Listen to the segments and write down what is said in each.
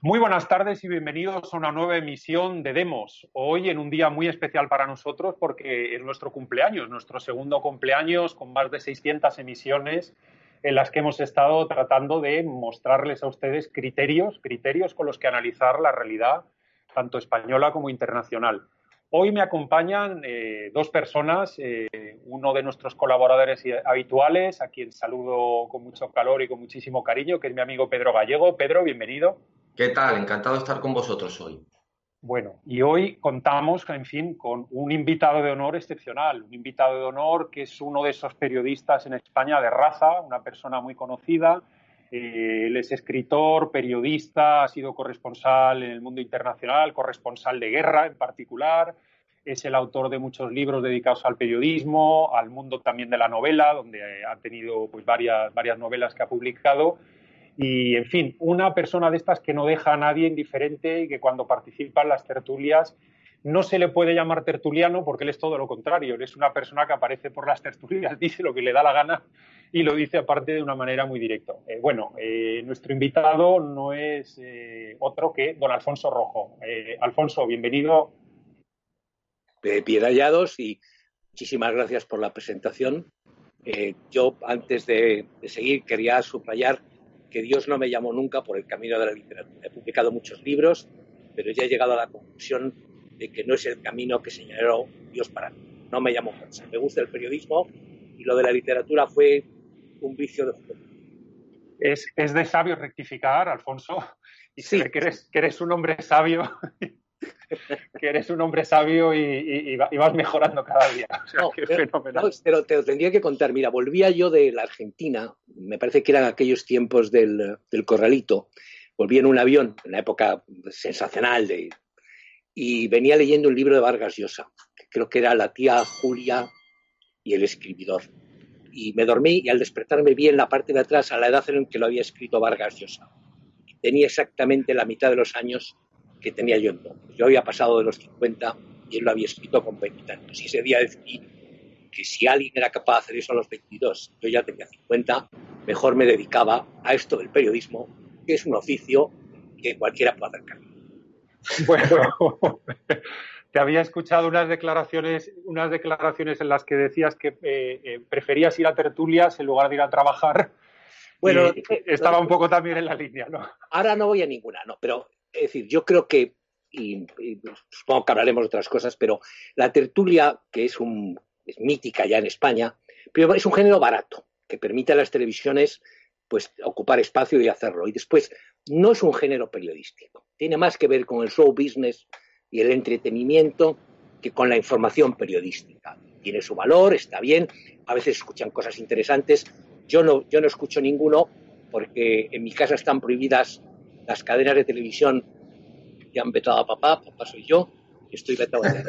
Muy buenas tardes y bienvenidos a una nueva emisión de Demos. Hoy en un día muy especial para nosotros porque es nuestro cumpleaños, nuestro segundo cumpleaños con más de 600 emisiones en las que hemos estado tratando de mostrarles a ustedes criterios, criterios con los que analizar la realidad tanto española como internacional. Hoy me acompañan eh, dos personas, eh, uno de nuestros colaboradores habituales, a quien saludo con mucho calor y con muchísimo cariño, que es mi amigo Pedro Gallego. Pedro, bienvenido. ¿Qué tal? Encantado de estar con vosotros hoy. Bueno, y hoy contamos, en fin, con un invitado de honor excepcional, un invitado de honor que es uno de esos periodistas en España de raza, una persona muy conocida. Eh, él es escritor, periodista, ha sido corresponsal en el mundo internacional, corresponsal de guerra en particular. Es el autor de muchos libros dedicados al periodismo, al mundo también de la novela, donde ha tenido pues, varias, varias novelas que ha publicado y, en fin, una persona de estas que no deja a nadie indiferente y que cuando participa en las tertulias no se le puede llamar tertuliano porque él es todo lo contrario. Él es una persona que aparece por las tertulias, dice lo que le da la gana y lo dice aparte de una manera muy directa. Eh, bueno, eh, nuestro invitado no es eh, otro que don Alfonso Rojo. Alfonso, bienvenido. Bien hallados y muchísimas gracias por la presentación. yo, antes de seguir, quería subrayar que Dios no me llamó nunca por el camino de la literatura. He publicado muchos libros, pero ya he llegado a la conclusión de que no es el camino que señaló Dios para mí. No me llamó por Me gusta el periodismo y lo de la literatura fue un vicio de juego. Es, es de sabio rectificar, Alfonso, y sí. que eres, que eres un hombre sabio que eres un hombre sabio y, vas mejorando cada día. pero, te lo tendría que contar. Mira, volvía yo de la Argentina, me parece que eran aquellos tiempos del, corralito. Volví en un avión, en una época sensacional, de, y venía leyendo un libro de Vargas Llosa, que creo que era La tía Julia y el escribidor. Y me dormí y al despertarme vi en la parte de atrás a la edad en que lo había escrito Vargas Llosa. Tenía exactamente la mitad de los años que tenía yo entonces. Yo había pasado de los 50 y él lo había escrito con 20 años. Y ese día decidí que si alguien era capaz de hacer eso a los 22, yo ya tenía 50, mejor me dedicaba a esto del periodismo, que es un oficio que cualquiera puede hacer Bueno, te había escuchado unas declaraciones, unas declaraciones en las que decías que eh, eh, preferías ir a tertulias en lugar de ir a trabajar. Bueno, eh, estaba un poco también en la línea, ¿no? Ahora no voy a ninguna, no, pero es decir, yo creo que, y, supongo que hablaremos de otras cosas, pero la tertulia, que es, un, es mítica ya en España, pero es un género barato, que permite a las televisiones pues ocupar espacio y hacerlo. Y después, no es un género periodístico. Tiene más que ver con el show business y el entretenimiento que con la información periodística. Tiene su valor, está bien, a veces escuchan cosas interesantes. Yo no, yo no escucho ninguno porque en mi casa están prohibidas las cadenas de televisión que han vetado a papá, papá soy yo, y estoy vetado a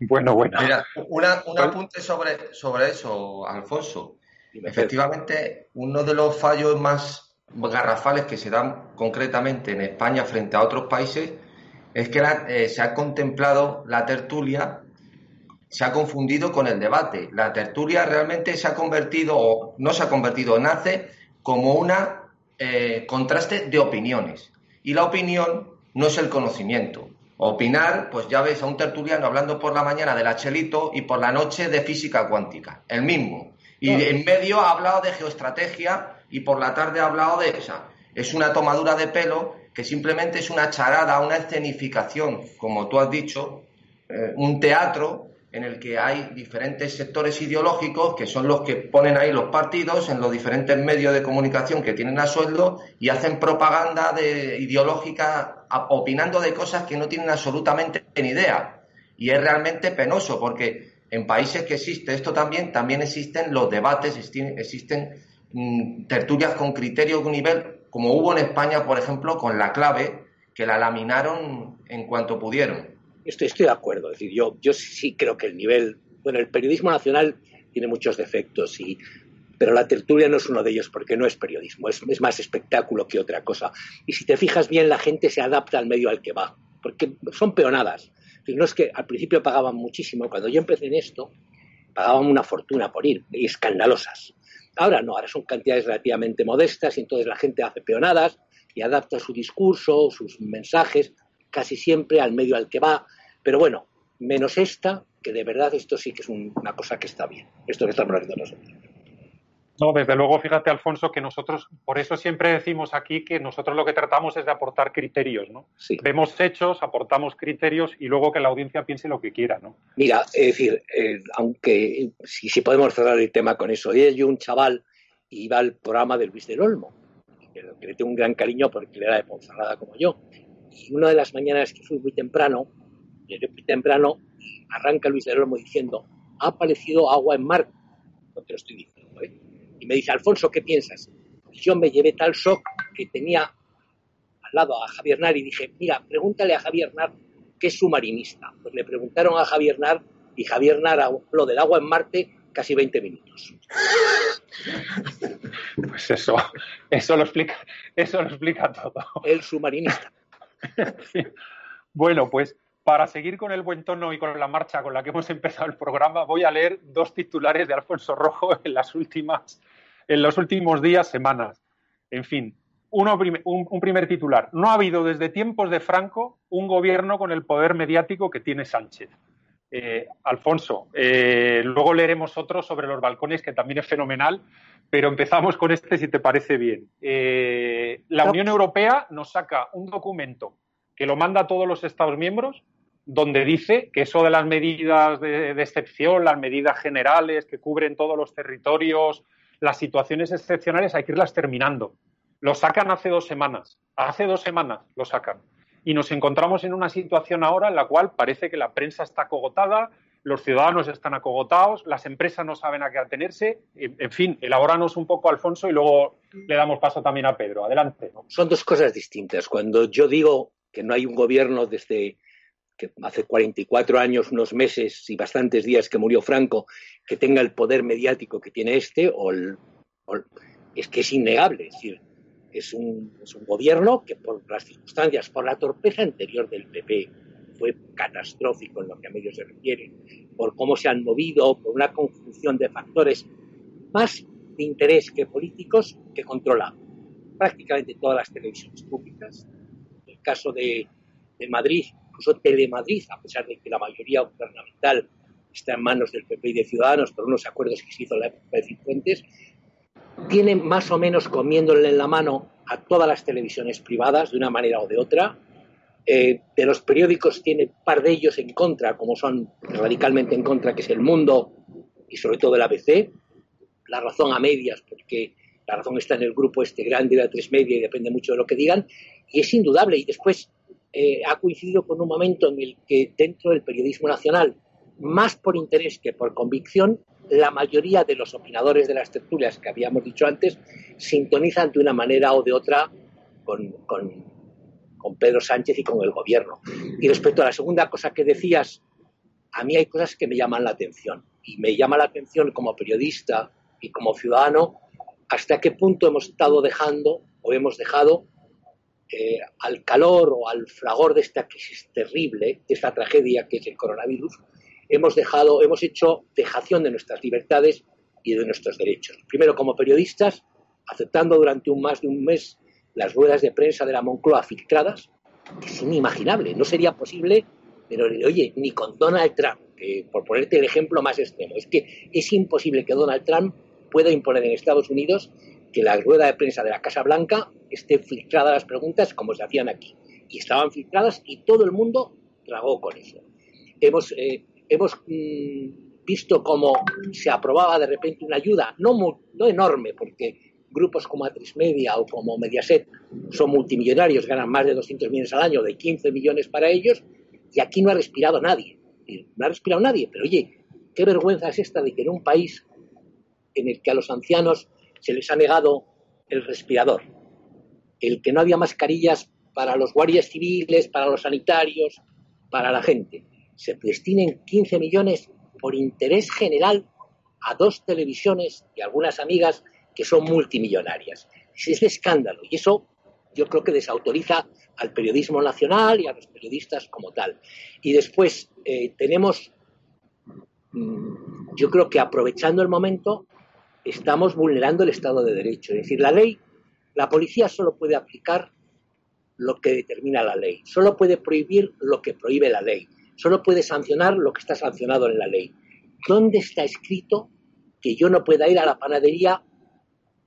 Bueno, bueno. Mira, un apunte sobre, sobre eso, Alfonso. Efectivamente, uno de los fallos más garrafales que se dan concretamente en España frente a otros países es que eh, se ha contemplado la tertulia, se ha confundido con el debate. La tertulia realmente se ha convertido, o no se ha convertido, nace como una eh, contraste de opiniones. Y la opinión no es el conocimiento. Opinar, pues ya ves a un tertuliano hablando por la mañana del Achelito y por la noche de física cuántica, el mismo. Y en medio ha hablado de geoestrategia y por la tarde ha hablado de esa. Es una tomadura de pelo que simplemente es una charada, una escenificación, como tú has dicho, eh, un teatro en el que hay diferentes sectores ideológicos que son los que ponen ahí los partidos en los diferentes medios de comunicación que tienen a sueldo y hacen propaganda de, ideológica opinando de cosas que no tienen absolutamente ni idea. Y es realmente penoso porque en países que existe esto también, también existen los debates, existen, mm, tertulias con criterio de un nivel, como hubo en España, por ejemplo, con la clave, que la laminaron en cuanto pudieron. Estoy, estoy de acuerdo. Es decir, yo, sí creo que el nivel, bueno, el periodismo nacional tiene muchos defectos y pero la tertulia no es uno de ellos porque no es periodismo, es, más espectáculo que otra cosa. Y si te fijas bien, la gente se adapta al medio al que va, porque son peonadas. No es que al principio pagaban muchísimo, cuando yo empecé en esto, pagaban una fortuna por ir, y escandalosas. Ahora no, ahora son cantidades relativamente modestas y entonces la gente hace peonadas y adapta su discurso, sus mensajes, casi siempre al medio al que va. Pero bueno, menos esta, que de verdad esto sí que es una cosa que está bien, esto que estamos haciendo nosotros. No, desde luego, fíjate, Alfonso, que nosotros, por eso siempre decimos aquí que nosotros lo que tratamos es de aportar criterios, ¿no? Sí. Vemos hechos, aportamos criterios y luego que la audiencia piense lo que quiera, ¿no? Mira, es decir, eh, aunque si, si, podemos cerrar el tema con eso, yo un chaval iba al programa de Luis del Olmo, que, le tengo un gran cariño porque él era de Ponferrada como yo. Y una de las mañanas que fui muy temprano, llegué muy temprano, arranca Luis del Olmo diciendo, ha aparecido agua en mar. No te lo estoy diciendo, ¿eh? Y me dice, Alfonso, ¿qué piensas? Y yo me llevé tal shock que tenía al lado a Javier Nar y dije, mira, pregúntale a Javier Nar qué es submarinista. Pues le preguntaron a Javier Nar y Javier Nar habló del agua en Marte casi 20 minutos. Pues eso, eso lo explica, eso lo explica todo. El submarinista. Bueno, pues para seguir con el buen tono y con la marcha con la que hemos empezado el programa, voy a leer dos titulares de Alfonso Rojo en las últimas, en los últimos días, semanas. En fin, un, primer titular. No ha habido desde tiempos de Franco un gobierno con el poder mediático que tiene Sánchez. Eh, Alfonso, eh, luego leeremos otro sobre los balcones, que también es fenomenal, pero empezamos con este si te parece bien. Eh, la Unión Europea nos saca un documento que lo manda a todos los Estados miembros donde dice que eso de las medidas de, excepción, las medidas generales que cubren todos los territorios, las situaciones excepcionales, hay que irlas terminando. Lo sacan hace dos semanas. Hace dos semanas lo sacan. Y nos encontramos en una situación ahora en la cual parece que la prensa está acogotada, los ciudadanos están acogotados, las empresas no saben a qué atenerse. En fin, elabóranos un poco, Alfonso, y luego le damos paso también a Pedro. Adelante. Son dos cosas distintas. Cuando yo digo que no hay un gobierno desde que hace 44 años, unos meses y bastantes días que murió Franco, que tenga el poder mediático que tiene este, o, es que es innegable. Es decir, es un, es un, gobierno que por las circunstancias, por la torpeza anterior del PP, fue catastrófico en lo que a medios se refiere, por cómo se han movido, por una conjunción de factores más de interés que políticos que controla prácticamente todas las televisiones públicas. En el caso de, de Madrid, incluso Telemadrid, a pesar de que la mayoría gubernamental está en manos del PP y de Ciudadanos por unos acuerdos que se hizo en la época de Cifuentes, tiene más o menos comiéndole en la mano a todas las televisiones privadas de una manera o de otra. Eh, de los periódicos tiene par de ellos en contra, como son radicalmente en contra, que es El Mundo y sobre todo el ABC. La razón a medias, porque la razón está en el grupo este grande de la tres media y depende mucho de lo que digan. Y es indudable. Y después eh, ha coincidido con un momento en el que dentro del periodismo nacional, más por interés que por convicción, la mayoría de los opinadores de las tertulias que habíamos dicho antes sintonizan de una manera o de otra con, con, Pedro Sánchez y con el gobierno. Y respecto a la segunda cosa que decías, a mí hay cosas que me llaman la atención. Y me llama la atención como periodista y como ciudadano hasta qué punto hemos estado dejando o hemos dejado eh, al calor o al fragor de esta crisis terrible, de esta tragedia que es el coronavirus, hemos dejado, hemos hecho dejación de nuestras libertades y de nuestros derechos. Primero, como periodistas, aceptando durante un más de un mes las ruedas de prensa de la Moncloa filtradas, que es inimaginable, no sería posible, pero oye, ni con Donald Trump, por ponerte el ejemplo más extremo, es que es imposible que Donald Trump pueda imponer en Estados Unidos que la rueda de prensa de la Casa Blanca esté filtrada las preguntas como se hacían aquí. Y estaban filtradas y todo el mundo tragó con eso. Hemos, eh, hemos mm, visto cómo se aprobaba de repente una ayuda, no, no enorme, porque grupos como Atris Media o como Mediaset son multimillonarios, ganan más de 200 millones al año, de 15 millones para ellos, y aquí no ha respirado nadie. no ha respirado nadie. Pero oye, qué vergüenza es esta de que en un país en el que a los ancianos se les ha negado el respirador, el que no había mascarillas para los guardias civiles, para los sanitarios, para la gente, se destinen 15 millones por interés general a dos televisiones y algunas amigas que son multimillonarias. Es de escándalo y eso yo creo que desautoriza al periodismo nacional y a los periodistas como tal. Y después eh, tenemos, mm, yo creo que aprovechando el momento, estamos vulnerando el Estado de Derecho. Es decir, la ley, la policía solo puede aplicar lo que determina la ley, solo puede prohibir lo que prohíbe la ley, solo puede sancionar lo que está sancionado en la ley. ¿Dónde está escrito que yo no pueda ir a la panadería?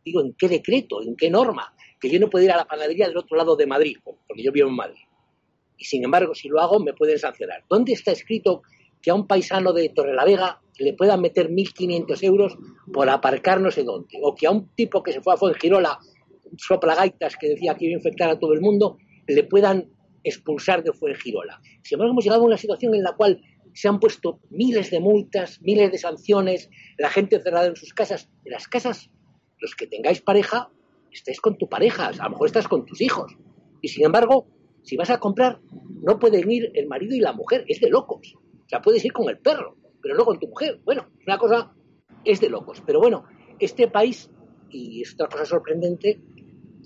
Digo, ¿en qué decreto? ¿En qué norma? Que yo no pueda ir a la panadería del otro lado de Madrid, porque yo vivo en Madrid. Y sin embargo, si lo hago, me pueden sancionar. ¿Dónde está escrito que a un paisano de Torrelavega le puedan meter 1.500 euros por aparcar no sé dónde? O que a un tipo que se fue a Fuengirola soplagaitas que decía que iba a infectar a todo el mundo, le puedan expulsar de Fuengirola. Sin embargo, hemos llegado a una situación en la cual se han puesto miles de multas, miles de sanciones, la gente encerrada en sus casas. En las casas, los que tengáis pareja, estáis con tu pareja, a lo mejor estás con tus hijos. Y sin embargo, si vas a comprar, no pueden ir el marido y la mujer, es de locos. O sea, puedes ir con el perro, pero no con tu mujer. Bueno, una cosa es de locos. Pero bueno, este país, y es otra cosa sorprendente,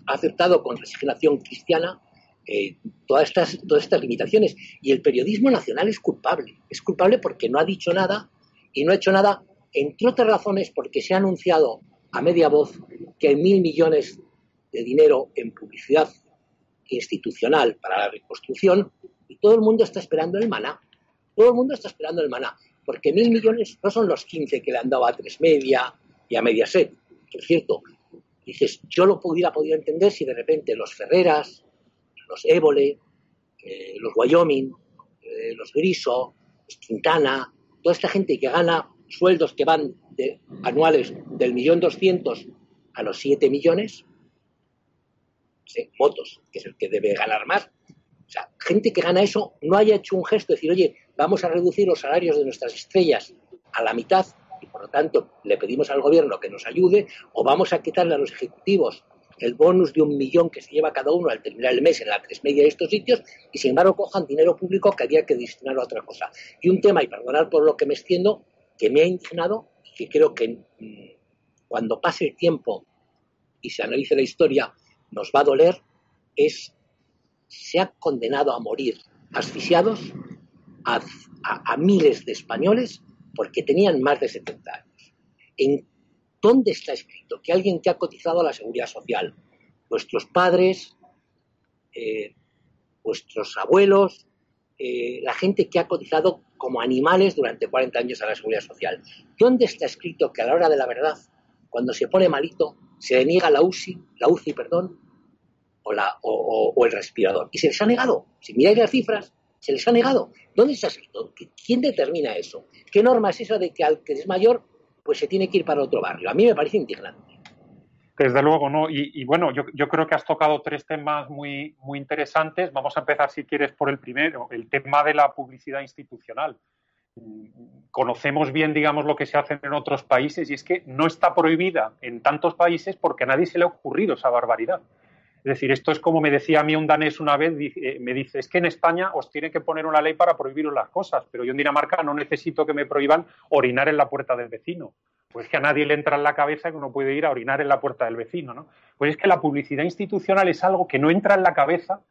ha aceptado con resignación cristiana eh, todas, estas, todas estas limitaciones. Y el periodismo nacional es culpable. Es culpable porque no ha dicho nada y no ha hecho nada, entre otras razones, porque se ha anunciado a media voz que hay mil millones de dinero en publicidad institucional para la reconstrucción y todo el mundo está esperando el maná. Todo el mundo está esperando el maná. Porque mil millones no son los 15 que le han dado a Tres Media y a Mediaset. Por cierto, Dices, yo lo hubiera podido entender si de repente los Ferreras, los Évole, eh, los Wyoming, eh, los Griso, los Quintana, toda esta gente que gana sueldos que van de, anuales del millón doscientos a los siete millones, votos, que es el que debe ganar más. O sea, gente que gana eso no haya hecho un gesto de decir, oye, vamos a reducir los salarios de nuestras estrellas a la mitad y por lo tanto le pedimos al gobierno que nos ayude o vamos a quitarle a los ejecutivos el bonus de un millón que se lleva cada uno al terminar el mes en la tres media de estos sitios y sin embargo cojan dinero público que había que destinarlo a otra cosa. Y un tema, y perdonar por lo que me extiendo, que me ha indignado y que creo que mm, cuando pase el tiempo y se analice la historia nos va a doler, es se ha condenado a morir asfixiados a miles de españoles porque tenían más de 70 años. ¿En dónde está escrito que alguien que ha cotizado a la seguridad social, vuestros padres, eh, vuestros abuelos, eh, la gente que ha cotizado como animales durante 40 años a la seguridad social, ¿dónde está escrito que a la hora de la verdad, cuando se pone malito, se le niega la UCI, la UCI, perdón, o, la, o el respirador? Y se les ha negado. Si miráis las cifras, se les ha negado. ¿Dónde está escrito? ¿Quién determina eso? ¿Qué norma es esa de que al que es mayor, pues se tiene que ir para otro barrio? A mí me parece indignante. Desde luego, ¿no? Y, bueno, yo, creo que has tocado tres temas muy, muy interesantes. Vamos a empezar, si quieres, por el primero, el tema de la publicidad institucional. Conocemos bien, digamos, lo que se hace en otros países y es que no está prohibida en tantos países porque a nadie se le ha ocurrido esa barbaridad. Es decir, esto es como me decía a mí un danés una vez, eh, me dice, es que en España os tiene que poner una ley para prohibiros las cosas, pero yo en Dinamarca no necesito que me prohíban orinar en la puerta del vecino. Pues que a nadie le entra en la cabeza que uno puede ir a orinar en la puerta del vecino, ¿no? Pues es que la publicidad institucional es algo que no entra en la cabeza,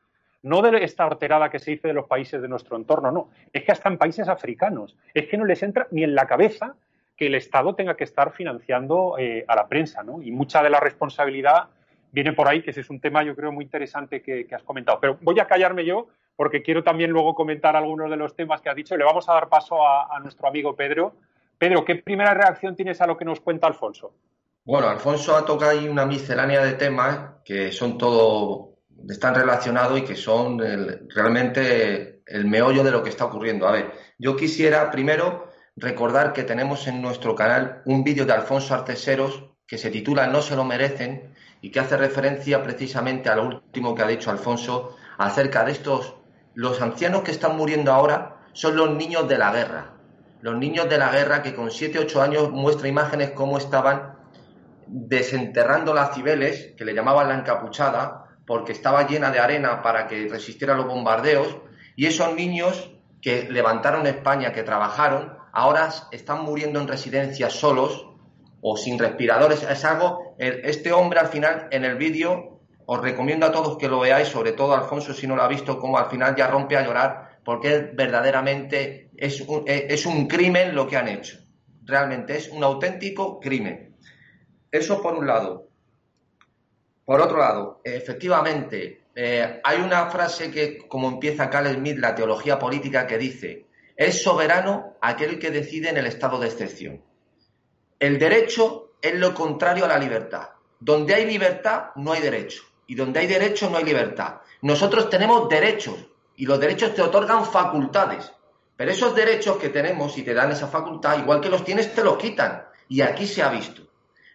no de esta horterada que se dice de los países de nuestro entorno, no. Es que hasta en países africanos, es que no les entra ni en la cabeza que el Estado tenga que estar financiando eh, a la prensa, ¿no? Y mucha de la responsabilidad viene por ahí, que ese es un tema yo creo muy interesante que, has comentado. Pero voy a callarme yo porque quiero también luego comentar algunos de los temas que has dicho y le vamos a dar paso a, nuestro amigo Pedro. Pedro, ¿qué primera reacción tienes a lo que nos cuenta Alfonso? Bueno, Alfonso ha tocado ahí una miscelánea de temas que son todos, están relacionados y que son realmente el meollo de lo que está ocurriendo. A ver, yo quisiera primero recordar que tenemos en nuestro canal un vídeo de Alfonso Arteseros que se titula No se lo merecen y que hace referencia precisamente a lo último que ha dicho Alfonso acerca de estos, los ancianos que están muriendo ahora son los niños de la guerra. Los niños de la guerra que con 7, 8 años muestra imágenes cómo estaban desenterrando las cibeles, que le llamaban la encapuchada, porque estaba llena de arena para que resistiera los bombardeos, y esos niños que levantaron España, que trabajaron, ahora están muriendo en residencias solos o sin respiradores. Es algo, este hombre al final en el vídeo, os recomiendo a todos que lo veáis, sobre todo Alfonso si no lo ha visto, como al final ya rompe a llorar, porque verdaderamente es un, es un crimen lo que han hecho. Realmente es un auténtico crimen. Eso por un lado. Por otro lado, efectivamente, eh, hay una frase que, como empieza Carl Smith, la teología política, que dice, es soberano aquel que decide en el estado de excepción. El derecho es lo contrario a la libertad. Donde hay libertad, no hay derecho. Y donde hay derecho, no hay libertad. Nosotros tenemos derechos y los derechos te otorgan facultades. Pero esos derechos que tenemos y te dan esa facultad, igual que los tienes, te los quitan. Y aquí se ha visto.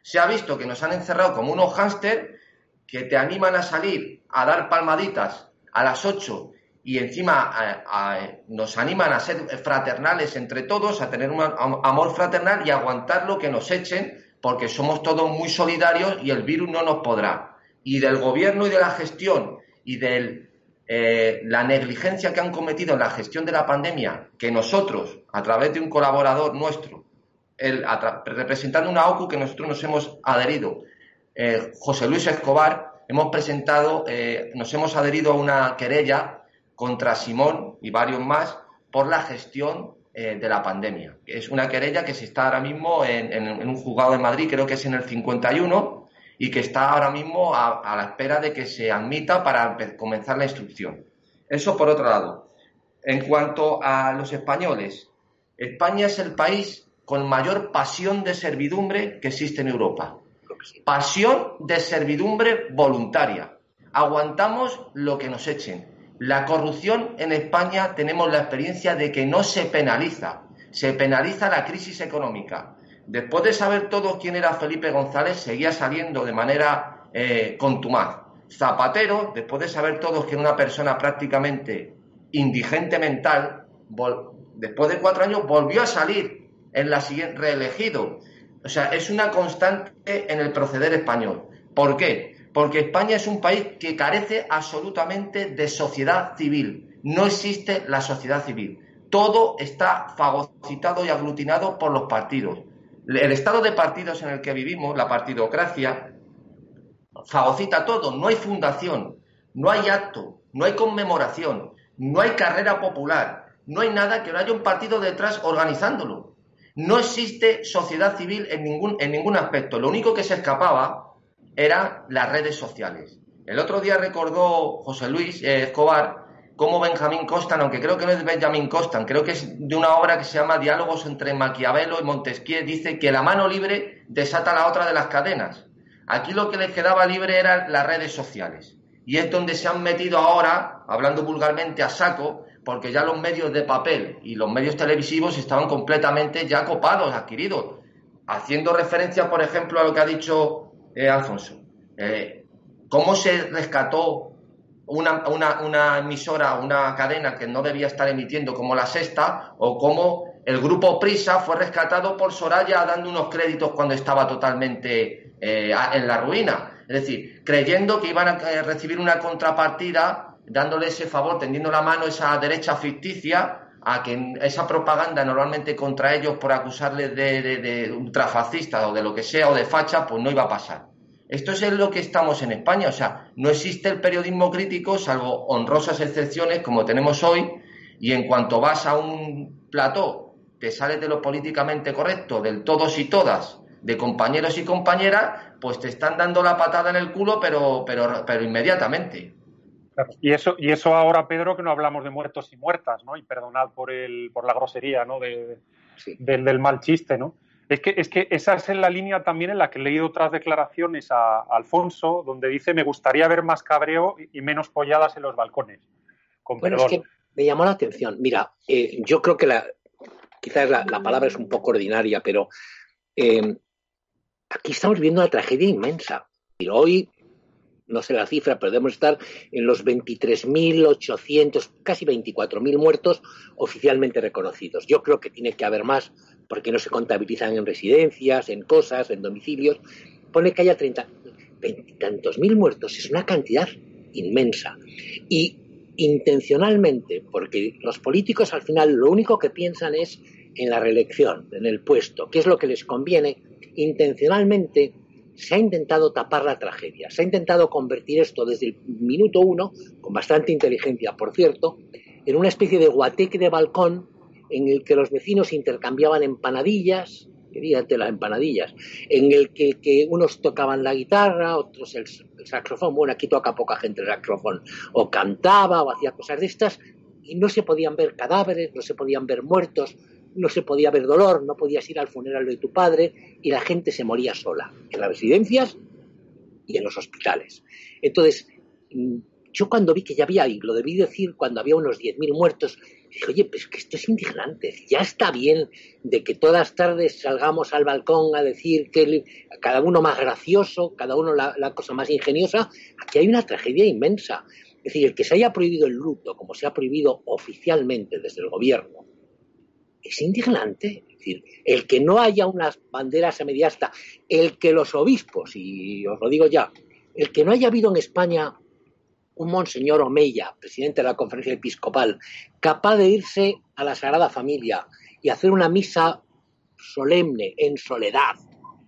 Se ha visto que nos han encerrado como unos hámster que te animan a salir a dar palmaditas a las 8 y encima nos animan a ser fraternales entre todos, a tener un amor fraternal y aguantar lo que nos echen, porque somos todos muy solidarios y el virus no nos podrá. Y del gobierno y de la gestión y de eh, la negligencia que han cometido en la gestión de la pandemia, que nosotros, a través de un colaborador nuestro, representando una OCU que nosotros nos hemos adherido, eh, José Luis Escobar, hemos presentado, eh, nos hemos adherido a una querella contra Simón y varios más por la gestión eh, de la pandemia. Es una querella que se está ahora mismo en, un juzgado de Madrid, creo que es en el 51, y que está ahora mismo a, a la espera de que se admita para comenzar la instrucción. Eso por otro lado. En cuanto a los españoles, España es el país con mayor pasión de servidumbre que existe en Europa. Pasión de servidumbre voluntaria. Aguantamos lo que nos echen. La corrupción en España tenemos la experiencia de que no se penaliza, se penaliza la crisis económica. Después de saber todos quién era Felipe González, seguía saliendo de manera eh, contumaz. Zapatero, después de saber todos que era una persona prácticamente indigente mental, después de cuatro años volvió a salir en la siguiente reelegido. O sea, es una constante en el proceder español. ¿Por qué? Porque España es un país que carece absolutamente de sociedad civil. No existe la sociedad civil. Todo está fagocitado y aglutinado por los partidos. El estado de partidos en el que vivimos, la partidocracia, fagocita todo. No hay fundación, no hay acto, no hay conmemoración, no hay carrera popular, no hay nada que no haya un partido detrás organizándolo. No existe sociedad civil en ningún, en ningún aspecto. Lo único que se escapaba eran las redes sociales. El otro día recordó José Luis eh, Escobar cómo Benjamín Constant, aunque creo que no es Benjamín Constant, creo que es de una obra que se llama Diálogos entre Maquiavelo y Montesquieu, dice que la mano libre desata la otra de las cadenas. Aquí lo que les quedaba libre eran las redes sociales. Y es donde se han metido ahora, hablando vulgarmente a saco, porque ya los medios de papel y los medios televisivos estaban completamente ya copados, adquiridos. Haciendo referencia, por ejemplo, a lo que ha dicho eh, Alfonso. Eh, ¿Cómo se rescató una, una, emisora, una cadena que no debía estar emitiendo como la sexta? ¿O cómo el grupo Prisa fue rescatado por Soraya dando unos créditos cuando estaba totalmente eh, en la ruina? Es decir, creyendo que iban a recibir una contrapartida dándole ese favor, tendiendo la mano a esa derecha ficticia, a que esa propaganda normalmente contra ellos por acusarles de, de, ultrafascistas o de lo que sea o de facha, pues no iba a pasar. Esto es lo que estamos en España, o sea, no existe el periodismo crítico, salvo honrosas excepciones como tenemos hoy, y en cuanto vas a un plató, te sales de lo políticamente correcto, del todos y todas, de compañeros y compañeras, pues te están dando la patada en el culo, pero, pero, pero inmediatamente. Y eso, y eso ahora, Pedro, que no hablamos de muertos y muertas, ¿no? Y perdonad por el, por la grosería, ¿no? De, del, mal chiste, ¿no? Es que, es que esa es la línea también en la que he leído otras declaraciones a, Alfonso, donde dice me gustaría ver más cabreo y menos polladas en los balcones. bueno, es que me llamó la atención. Mira, eh, yo creo que la, quizás la, palabra es un poco ordinaria, pero eh, aquí estamos viendo una tragedia inmensa. Y hoy no sé la cifra, pero debemos estar en los 23.800, casi 24.000 muertos oficialmente reconocidos. Yo creo que tiene que haber más porque no se contabilizan en residencias, en cosas, en domicilios. Pone que haya 30, tantos mil muertos, es una cantidad inmensa. Y intencionalmente, porque los políticos al final lo único que piensan es en la reelección, en el puesto, qué es lo que les conviene, intencionalmente se ha intentado tapar la tragedia, se ha intentado convertir esto desde el minuto uno, con bastante inteligencia, por cierto, en una especie de guateque de balcón en el que los vecinos intercambiaban empanadillas, fíjate las empanadillas, en el que, unos tocaban la guitarra, otros el, saxofón, bueno, aquí toca poca gente el saxofón, o cantaba o hacía cosas de estas, y no se podían ver cadáveres, no se podían ver muertos, no se podía ver dolor, no podías ir al funeral de tu padre, y la gente se moría sola, en las residencias y en los hospitales. Entonces, mm, yo cuando vi que ya había, y lo debí decir cuando había unos 10.000 muertos, dije, oye, pues que esto es indignante. Ya está bien de que todas las tardes salgamos al balcón a decir que cada uno más gracioso, cada uno la, cosa más ingeniosa. Aquí hay una tragedia inmensa. Es decir, el que se haya prohibido el luto, como se ha prohibido oficialmente desde el gobierno, es indignante. Decir, el que no haya unas banderas a media asta, el que los obispos, y os lo digo ya, el que no haya habido en España un monseñor Omeya, presidente de la conferencia episcopal, capaz de irse a la Sagrada Familia y hacer una misa solemne, en soledad,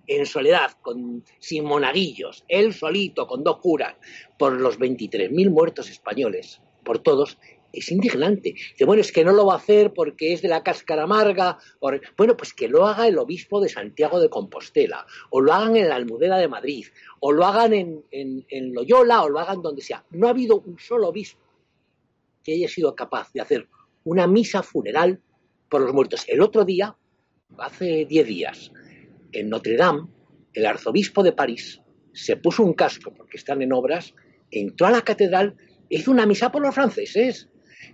en soledad, con, sin monaguillos, él solito, con dos curas, por los 23.000 muertos españoles, por todos, es indignante. Dice, bueno, es que no lo va a hacer porque es de la cáscara amarga. Bueno, pues que lo haga el obispo de Santiago de Compostela, o lo hagan en la Almudena de Madrid, o lo hagan en, en Loyola, o lo hagan donde sea. No ha habido un solo obispo que haya sido capaz de hacer una misa funeral por los muertos. El otro día, hace diez días, en Notre Dame, el arzobispo de París se puso un casco porque están en obras, entró a la catedral, hizo una misa por los franceses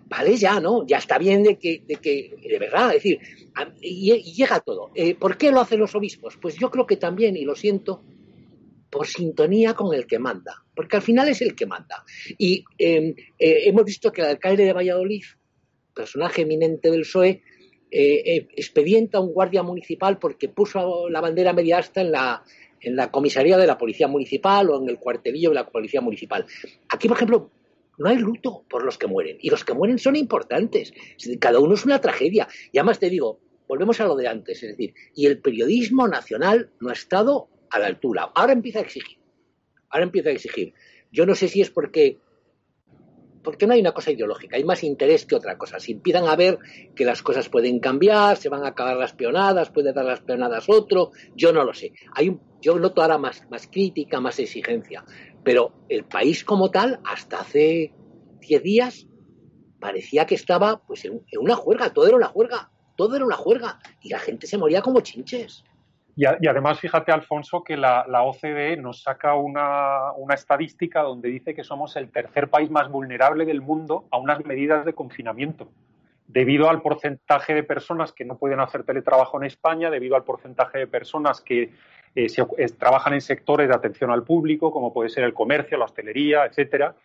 vale ya, ¿no? Ya está bien de que, de, que, de verdad, es decir, y, llega todo. Eh, ¿Por qué lo hacen los obispos? Pues yo creo que también, y lo siento, por sintonía con el que manda, porque al final es el que manda. Y em, eh, hemos visto que el alcalde de Valladolid, personaje eminente del PSOE, eh, expedienta a un guardia municipal porque puso la bandera media asta en la, en la comisaría de la policía municipal o en el cuartelillo de la policía municipal. Aquí, por ejemplo, no hay luto por los que mueren. Y los que mueren son importantes. Cada uno es una tragedia. Y además te digo, volvemos a lo de antes. Es decir, y el periodismo nacional no ha estado a la altura. Ahora empieza a exigir. Ahora empieza a exigir. Yo no sé si es porque porque no hay una cosa ideológica, hay más interés que otra cosa. Si empiezan a ver que las cosas pueden cambiar, se van a acabar las peonadas, puede dar las peonadas otro, yo no lo sé. Hay un, yo noto ahora más, más crítica, más exigencia. Pero el país como tal, hasta hace 10 días, parecía que estaba pues en, una juerga, todo era una juerga, todo era una juerga, y la gente se moría como chinches. Y, además, fíjate, Alfonso, que la, OCDE nos saca una, una, estadística donde dice que somos el tercer país más vulnerable del mundo a unas medidas de confinamiento, debido al porcentaje de personas que no pueden hacer teletrabajo en España, debido al porcentaje de personas que eh, trabajan en sectores de atención al público, como puede ser el comercio, la hostelería, etcétera,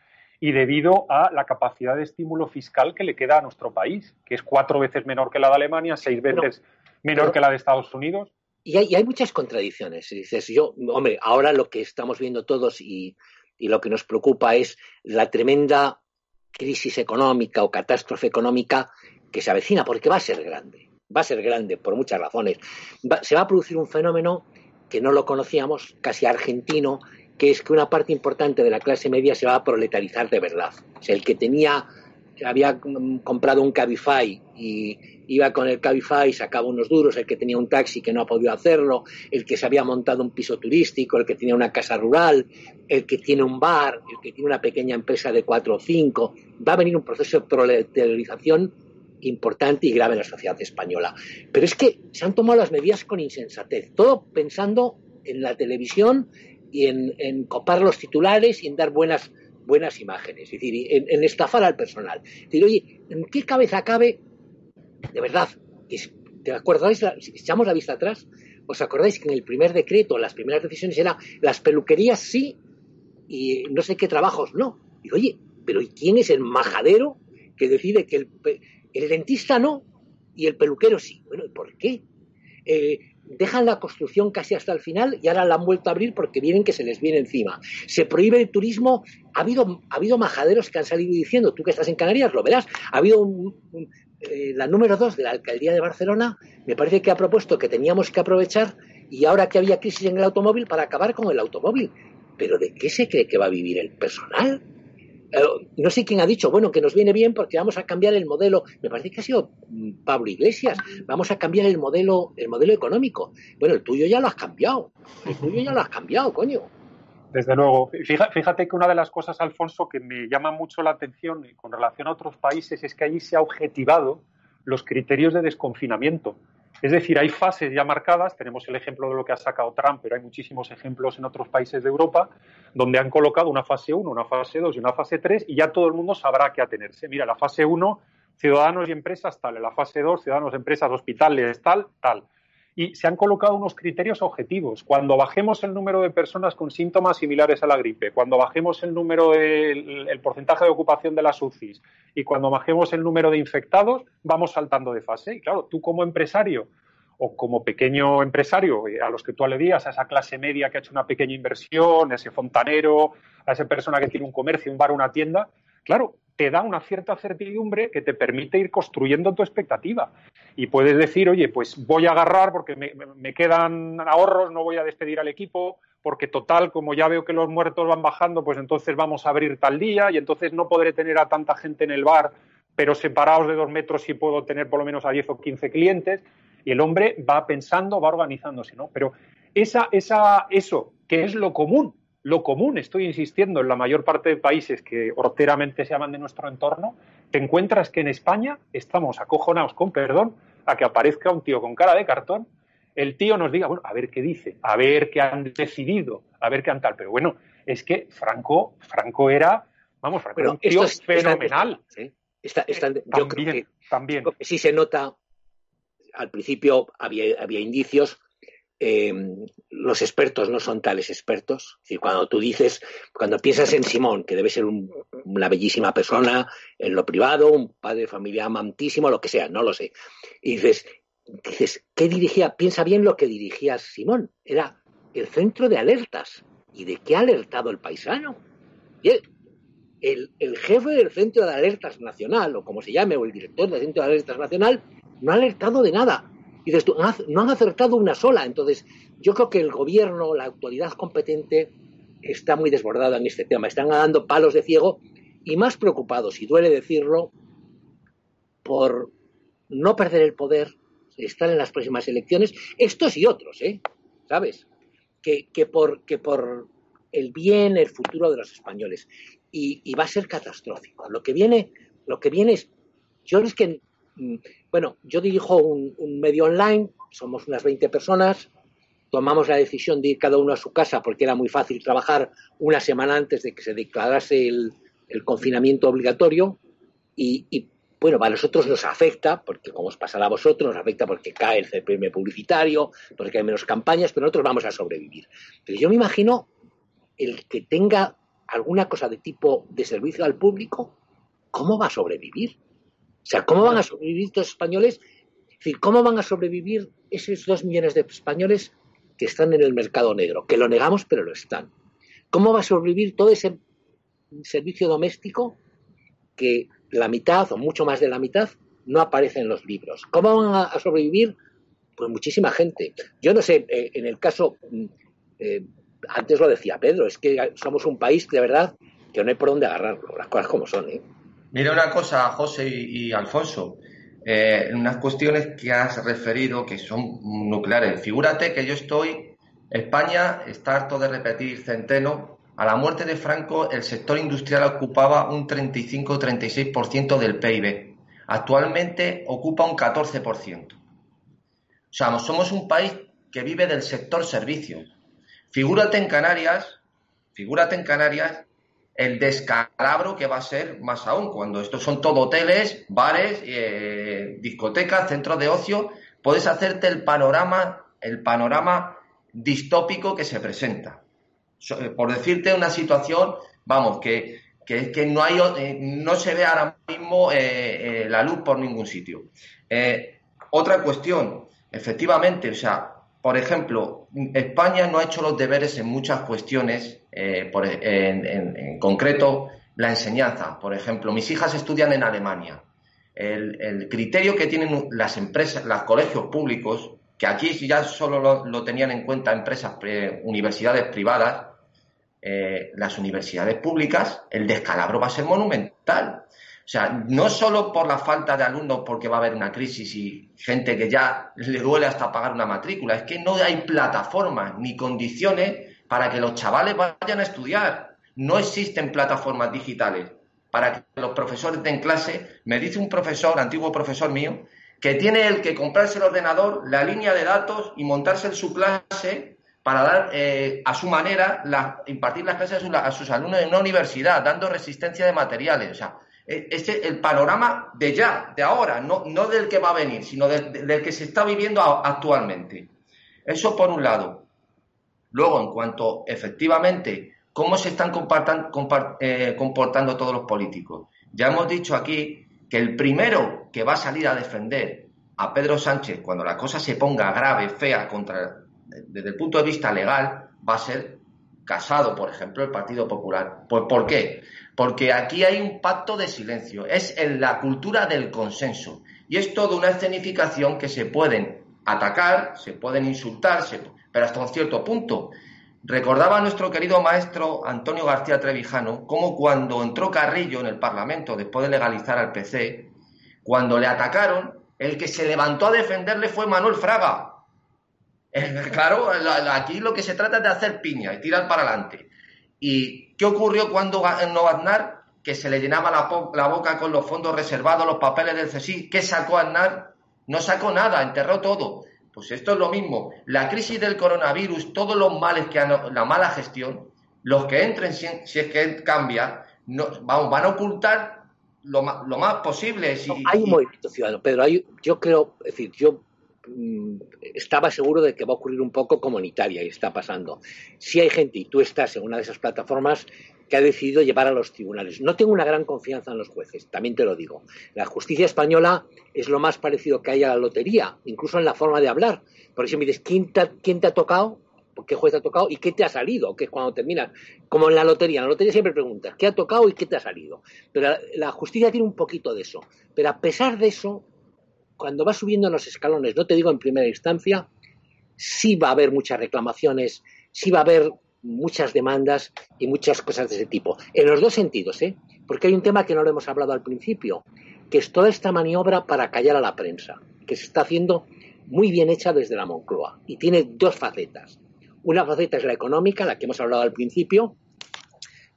y debido a la capacidad de estímulo fiscal que le queda a nuestro país, que es cuatro veces menor que la de Alemania, seis veces menor que la de Estados Unidos. Y hay, hay, muchas contradicciones. Dices, yo, hombre, ahora lo que estamos viendo todos y, y lo que nos preocupa es la tremenda crisis económica o catástrofe económica que se avecina, porque va a ser grande. Va a ser grande por muchas razones. se va a producir un fenómeno que no lo conocíamos, casi argentino, que es que una parte importante de la clase media se va a proletarizar de verdad. O sea, el que tenía, había comprado un Cabify y iba con el Cabify, sacaba unos duros, el que tenía un taxi que no ha podido hacerlo, el que se había montado un piso turístico, el que tenía una casa rural, el que tiene un bar, el que tiene una pequeña empresa de cuatro o cinco, va a venir un proceso de proletarización importante y grave en la sociedad española. Pero es que se han tomado las medidas con insensatez, todo pensando en la televisión y en, copar los titulares y en dar buenas, buenas imágenes, es decir, en, estafar al personal. Es decir, oye, ¿en qué cabeza cabe, de verdad, ¿te acordáis, si echamos la vista atrás, os acordáis que en el primer decreto, las primeras decisiones eran las peluquerías sí, y no sé qué trabajos no. Y oye, pero ¿quién es el majadero que decide que el, el dentista no y el peluquero sí? Bueno, ¿y por qué? Eh, dejan la construcción casi hasta el final y ahora la han vuelto a abrir porque vienen que se les viene encima. Se prohíbe el turismo. Ha habido, ha habido majaderos que han salido diciendo, tú que estás en Canarias lo verás, ha habido eh, la número dos de la alcaldía de Barcelona, me parece que ha propuesto que teníamos que aprovechar y ahora que había crisis en el automóvil para acabar con el automóvil. Pero ¿de qué se cree que va a vivir el personal? No sé quién ha dicho, bueno, que nos viene bien porque vamos a cambiar el modelo, me parece que ha sido Pablo Iglesias, vamos a cambiar el modelo, el modelo económico. Bueno, el tuyo ya lo has cambiado, el tuyo ya lo has cambiado, coño. Desde luego. Fíjate que una de las cosas, Alfonso, que me llama mucho la atención con relación a otros países es que allí se ha objetivado los criterios de desconfinamiento. Es decir, hay fases ya marcadas, tenemos el ejemplo de lo que ha sacado Trump, pero hay muchísimos ejemplos en otros países de Europa donde han colocado una fase 1, una fase 2 y una fase 3 y ya todo el mundo sabrá qué atenerse. Mira, la fase 1, ciudadanos y empresas tal, en la fase 2, ciudadanos, empresas, hospitales tal, tal y se han colocado unos criterios objetivos. Cuando bajemos el número de personas con síntomas similares a la gripe, cuando bajemos el número el porcentaje de ocupación de las UCIs y cuando bajemos el número de infectados, vamos saltando de fase. Y claro, tú como empresario o como pequeño empresario, eh, a los que tú digas, a esa clase media que ha hecho una pequeña inversión, a ese fontanero, a esa persona que tiene un comercio, un bar, una tienda, claro, te da una cierta certidumbre que te permite ir construyendo tu expectativa. Y puedes decir, oye, pues voy a agarrar porque me, quedan ahorros, no voy a despedir al equipo, porque total, como ya veo que los muertos van bajando, pues entonces vamos a abrir tal día y entonces no podré tener a tanta gente en el bar, pero separados de dos metros sí puedo tener por lo menos a 10 o 15 clientes. Y el hombre va pensando, va organizándose, ¿no? Pero esa, esa, eso, que es lo común, lo común, estoy insistiendo, en la mayor parte de países que horteramente se llaman de nuestro entorno, te encuentras que en España estamos acojonados, con perdón, a que aparezca un tío con cara de cartón, el tío nos diga, bueno, a ver qué dice, a ver qué han decidido, a ver qué han tal. Pero bueno, es que Franco, Franco era, vamos, Franco era un tío fenomenal. también, también. sí se nota, al principio había, había indicios, eh, los expertos no son tales expertos. cuando tú dices, cuando piensas en Simón, que debe ser una bellísima persona en lo privado, un padre de familia amantísimo, lo que sea, no lo sé. Y dices, ¿qué dirigía? Piensa bien lo que dirigía Simón. Era el centro de alertas. ¿Y de qué ha alertado el paisano? el, el, jefe del centro de alertas nacional, o como se llame, o el director del centro de alertas nacional, no ha alertado de nada dices tú, no han acertado una sola. Entonces, yo creo que el gobierno, la autoridad competente, está muy desbordada en este tema. Están dando palos de ciego y más preocupados, y duele decirlo, por no perder el poder, estar en las próximas elecciones, estos y otros, ¿eh? ¿Sabes? Que, por, que por el bien, el futuro de los españoles. Y, y, va a ser catastrófico. Lo que viene, lo que viene es, yo es que bueno, yo dirijo un, medio online, somos unas 20 personas, tomamos la decisión de ir cada uno a su casa porque era muy fácil trabajar una semana antes de que se declarase el, confinamiento obligatorio y, bueno, a nosotros nos afecta, porque como os pasará a vosotros, nos afecta porque cae el CPM publicitario, porque hay menos campañas, pero nosotros vamos a sobrevivir. Pero yo me imagino el que tenga alguna cosa de tipo de servicio al público, ¿cómo va a sobrevivir? O sea, ¿cómo van a sobrevivir estos españoles? Es decir, ¿cómo van a sobrevivir esos dos millones de españoles que están en el mercado negro? Que lo negamos, pero lo están. ¿Cómo va a sobrevivir todo ese servicio doméstico que la mitad o mucho más de la mitad no aparece en los libros? ¿Cómo van a sobrevivir? Pues muchísima gente. Yo no sé, eh, en el caso, mm, eh, antes lo decía Pedro, es que somos un país de verdad que no hay por dónde agarrarlo, las cosas como son. ¿eh? Mira una cosa, José y, Alfonso, eh, unas cuestiones que has referido que son nucleares. Figúrate que yo estoy, España está harto de repetir Centeno, a la muerte de Franco el sector industrial ocupaba un 35-36% del PIB. Actualmente ocupa un 14%. O sea, somos un país que vive del sector servicios. Figúrate en Canarias, figúrate en Canarias el descalabro que va a ser más aún, cuando estos son todo hoteles, bares, eh, discotecas, centros de ocio, puedes hacerte el panorama, el panorama distópico que se presenta. eh, por decirte una situación, vamos, que, que, que no, hay, eh, no se ve ahora mismo la luz por ningún sitio. otra cuestión, efectivamente, o sea, por ejemplo, España no ha hecho los deberes en muchas cuestiones, por, en, en, concreto la enseñanza. Por ejemplo, mis hijas estudian en Alemania. El, criterio que tienen las empresas, los colegios públicos, que aquí ya solo lo, tenían en cuenta empresas, universidades privadas, eh, las universidades públicas, el descalabro va a ser monumental. O sea, no solo por la falta de alumnos, porque va a haber una crisis y gente que ya le duele hasta pagar una matrícula, es que no hay plataformas ni condiciones para que los chavales vayan a estudiar. No existen plataformas digitales para que los profesores den clase. Me dice un profesor, antiguo profesor mío, que tiene el que comprarse el ordenador, la línea de datos y montarse en su clase para dar eh, a su manera, impartir las clases a, sus alumnos en una universidad, dando resistencia de materiales. O sea, este es el panorama de ya, de ahora, no, no del que va a venir, sino del que se está viviendo actualmente. Eso por un lado. Luego, en cuanto efectivamente cómo se están eh, comportando todos los políticos. Ya hemos dicho aquí que el primero que va a salir a defender a Pedro Sánchez cuando la cosa se ponga grave, fea, contra, desde el punto de vista legal, va a ser Casado, por ejemplo, el Partido Popular. ¿Por, qué? Porque aquí hay un pacto de silencio, es en la cultura del consenso. Y es toda una escenificación que se pueden atacar, se pueden insultar, pero hasta un cierto punto. Recordaba nuestro querido maestro Antonio García Trevijano cómo cuando entró Carrillo en el Parlamento después de legalizar al PC, cuando le atacaron, el que se levantó a defenderle fue Manuel Fraga. claro, aquí lo que se trata es de hacer piña y tirar para adelante. ¿Y qué ocurrió cuando no Aznar? Que se le llenaba la, boca con los fondos reservados, los papeles del CSI. ¿Qué sacó Aznar? No sacó nada, enterró todo. Pues esto es lo mismo. La crisis del coronavirus, todos los males que han, la mala gestión, los que entren, si, es que cambia, no, vamos, van a ocultar lo, lo más posible. hay un movimiento ciudadano, Pedro. Hay, yo creo, es decir, yo estaba seguro de que va a ocurrir un poco como en Italia y está pasando. Si hay gente, y tú estás en una de esas plataformas, que ha decidido llevar a los tribunales. No tengo una gran confianza en los jueces, también te lo digo. La justicia española es lo más parecido que hay a la lotería, incluso en la forma de hablar. Por me dices, ¿quién te, ha tocado? ¿Qué juez te ha tocado? ¿Y qué te ha salido? Que es cuando termina. Como en la lotería. En la lotería siempre preguntas, ¿qué ha tocado y qué te ha salido? Pero la, justicia tiene un poquito de eso. Pero a pesar de eso, cuando va subiendo los escalones, no te digo en primera instancia, sí va a haber muchas reclamaciones, sí va a haber muchas demandas y muchas cosas de ese tipo. En los dos sentidos, ¿eh? Porque hay un tema que no lo hemos hablado al principio, que es toda esta maniobra para callar a la prensa, que se está haciendo muy bien hecha desde la Moncloa y tiene dos facetas. Una faceta es la económica, la que hemos hablado al principio,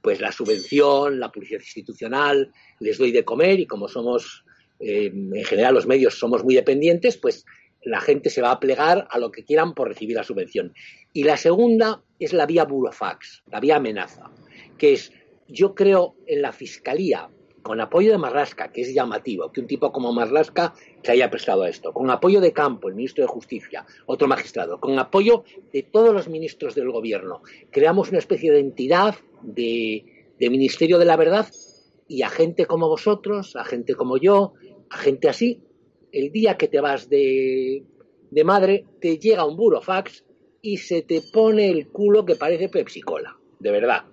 pues la subvención, la publicidad institucional, les doy de comer y como somos, eh, en general los medios somos muy dependientes, pues la gente se va a plegar a lo que quieran por recibir la subvención. Y la segunda es la vía burofax, la vía amenaza, que es, yo creo en la fiscalía, con apoyo de Marlasca, que es llamativo, que un tipo como Marlasca se haya prestado a esto, con apoyo de Campo, el ministro de Justicia, otro magistrado, con apoyo de todos los ministros del gobierno, creamos una especie de entidad de, de Ministerio de la Verdad y a gente como vosotros, a gente como yo, a gente así, el día que te vas de, madre, te llega un burofax y se te pone el culo que parece Pepsi Cola, de verdad.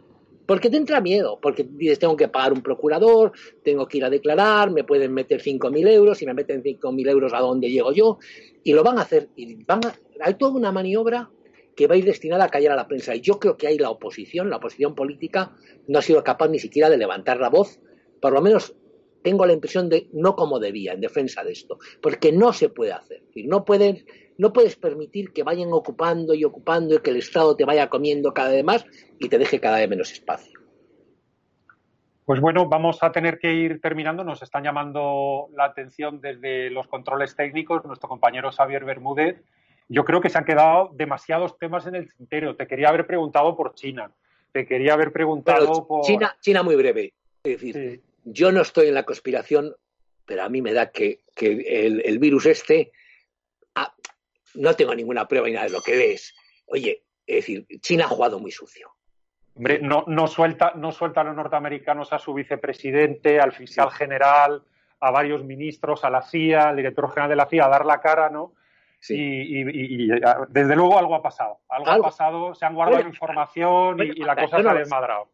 Porque te entra miedo, porque dices, tengo que pagar un procurador, tengo que ir a declarar, me pueden meter 5.000 euros, y me meten 5.000 euros a dónde llego yo, y lo van a hacer. Y van hay toda una maniobra que va a ir destinada a callar a la prensa. Y yo creo que ahí la oposición, la oposición política, no ha sido capaz ni siquiera de levantar la voz, por lo menos tengo la impresión de no como debía en defensa de esto, porque no se puede hacer. No puedes, no puedes permitir que vayan ocupando y ocupando y que el Estado te vaya comiendo cada vez más y te deje cada vez menos espacio. Pues bueno, vamos a tener que ir terminando. Nos están llamando la atención desde los controles técnicos nuestro compañero Xavier Bermúdez. Yo creo que se han quedado demasiados temas en el tintero. Te quería haber preguntado por China. Te quería haber preguntado por. China, China muy breve. Es decir, yo no estoy en la conspiración, pero a mí me da que, el, virus este, ah, no tengo ninguna prueba ni nada de lo que ves. Oye, es decir, China ha jugado muy sucio. Hombre, no, no, suelta, no suelta a los norteamericanos a su vicepresidente, al fiscal general, a varios ministros, a la CIA, al director general de la CIA, a dar la cara, ¿no? Sí. Y, desde luego algo ha pasado. Algo, ha pasado, se han guardado información y, la cosa se ha desmadrado.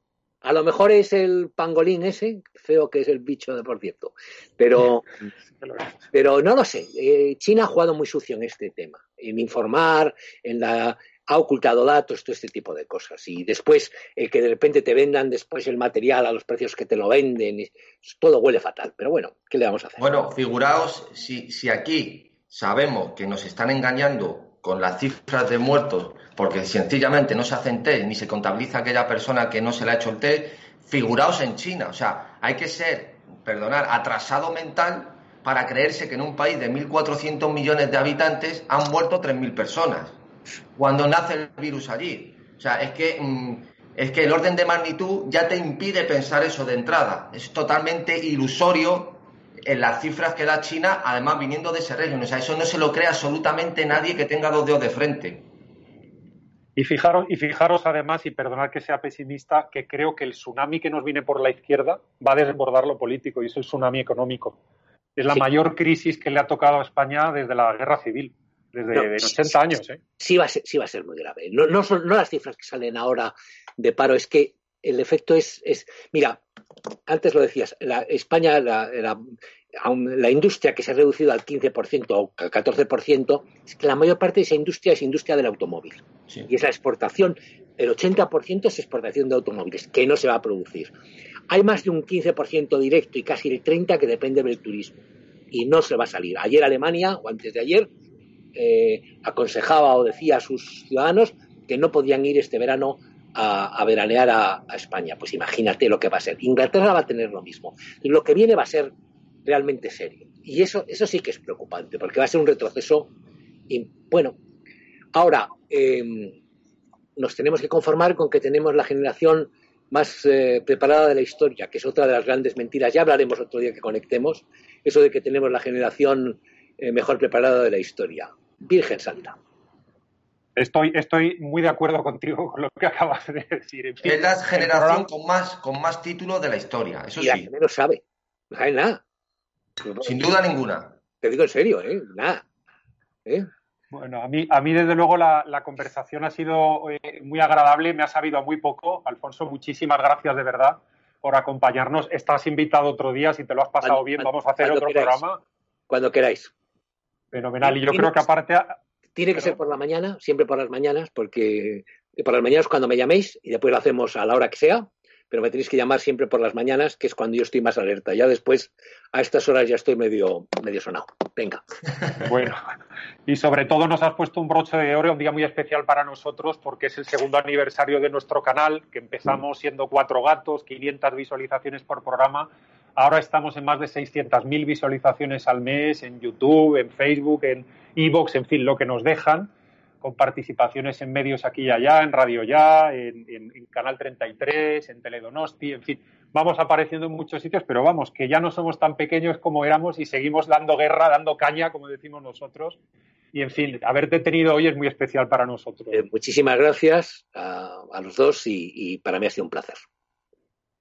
A lo mejor es el pangolín ese, feo que es el bicho de por cierto. Pero, pero no lo sé. Eh, China ha jugado muy sucio en este tema, en informar, en la ha ocultado datos, todo este tipo de cosas. Y después, el que de repente te vendan después el material a los precios que te lo venden, todo huele fatal. Pero bueno, ¿qué le vamos a hacer? Bueno, figuraos, si, si aquí sabemos que nos están engañando con las cifras de muertos porque sencillamente no se hacen test ni se contabiliza aquella persona que no se le ha hecho el test, figuraos en China. O sea, hay que ser, perdonar, atrasado mental para creerse que en un país de 1.400 millones de habitantes han muerto 3.000 personas cuando nace el virus allí. O sea, es que, mm, es que el orden de magnitud ya te impide pensar eso de entrada. Es totalmente ilusorio en las cifras que da China, además viniendo de ese régimen. O sea, eso no se lo cree absolutamente nadie que tenga dos dedos de frente. Y fijaros, y fijaros además, y perdonad que sea pesimista, que creo que el tsunami que nos viene por la izquierda va a desbordar lo político y es el tsunami económico. Es la mayor crisis que le ha tocado a España desde la guerra civil, desde 80 años. ¿eh? Sí, va a ser, sí va a ser muy grave. No, no, son, no las cifras que salen ahora de paro, es que el efecto es, es mira, antes lo decías, la, España, la, la, industria que se ha reducido al 15% o al 14%, es que la mayor parte de esa industria es industria del automóvil. Y es la exportación. El 80% es exportación de automóviles, que no se va a producir. Hay más de un 15% directo y casi el 30% que depende del turismo. Y no se va a salir. Ayer Alemania, o antes de ayer, eh, aconsejaba o decía a sus ciudadanos que no podían ir este verano a, veranear a, España. Pues imagínate lo que va a ser. Inglaterra va a tener lo mismo. Lo que viene va a ser realmente serio. Y eso, eso sí que es preocupante, porque va a ser un retroceso. Y, bueno, ahora em, nos tenemos que conformar con que tenemos la generación más eh, preparada de la historia, que es otra de las grandes mentiras. Ya hablaremos otro día que conectemos, eso de que tenemos la generación eh, mejor preparada de la historia. Virgen Santa. Estoy, estoy muy de acuerdo contigo con lo que acabas de decir. es la generación con más, con más títulos de la historia, eso y sí. menos sabe. No sabe nada. Sin duda ninguna. Te digo en serio, ¿eh? Nada. ¿Eh? Bueno, a mí, a mí desde luego la, conversación ha sido eh, muy agradable, me ha sabido muy poco. Alfonso, muchísimas gracias de verdad por acompañarnos. Estás invitado otro día, si te lo has pasado bien, vamos a hacer otro programa. Cuando queráis. Fenomenal. Y yo creo que aparte tiene que ser por la mañana, siempre por las mañanas, porque por las mañanas cuando me llaméis y después lo hacemos a la hora que sea, pero me tenéis que llamar siempre por las mañanas, que es cuando yo estoy más alerta. Ya después, a estas horas ya estoy medio, medio sonado. Venga. Bueno, y sobre todo nos has puesto un broche de oro, un día muy especial para nosotros, porque es el segundo aniversario de nuestro canal, que empezamos siendo cuatro gatos, 500 visualizaciones por programa. Ahora estamos en más de 600.000 visualizaciones al mes en YouTube, en Facebook, en Evox, en fin, lo que nos dejan, con participaciones en medios aquí y allá, en Radio Ya, en, Canal 33, en Teledonosti, en fin, vamos apareciendo en muchos sitios, pero vamos, que ya no somos tan pequeños como éramos y seguimos dando guerra, dando caña, como decimos nosotros. Y en fin, haberte tenido hoy es muy especial para nosotros. Eh, muchísimas gracias a, los dos y, para mí ha sido un placer.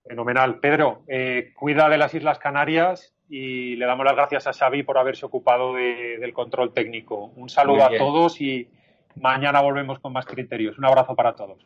Fenomenal. Pedro, eh, cuida de las Islas Canarias y le damos las gracias a Xavi por haberse ocupado del control técnico. Un saludo a todos y mañana volvemos con más criterios. Un abrazo para todos.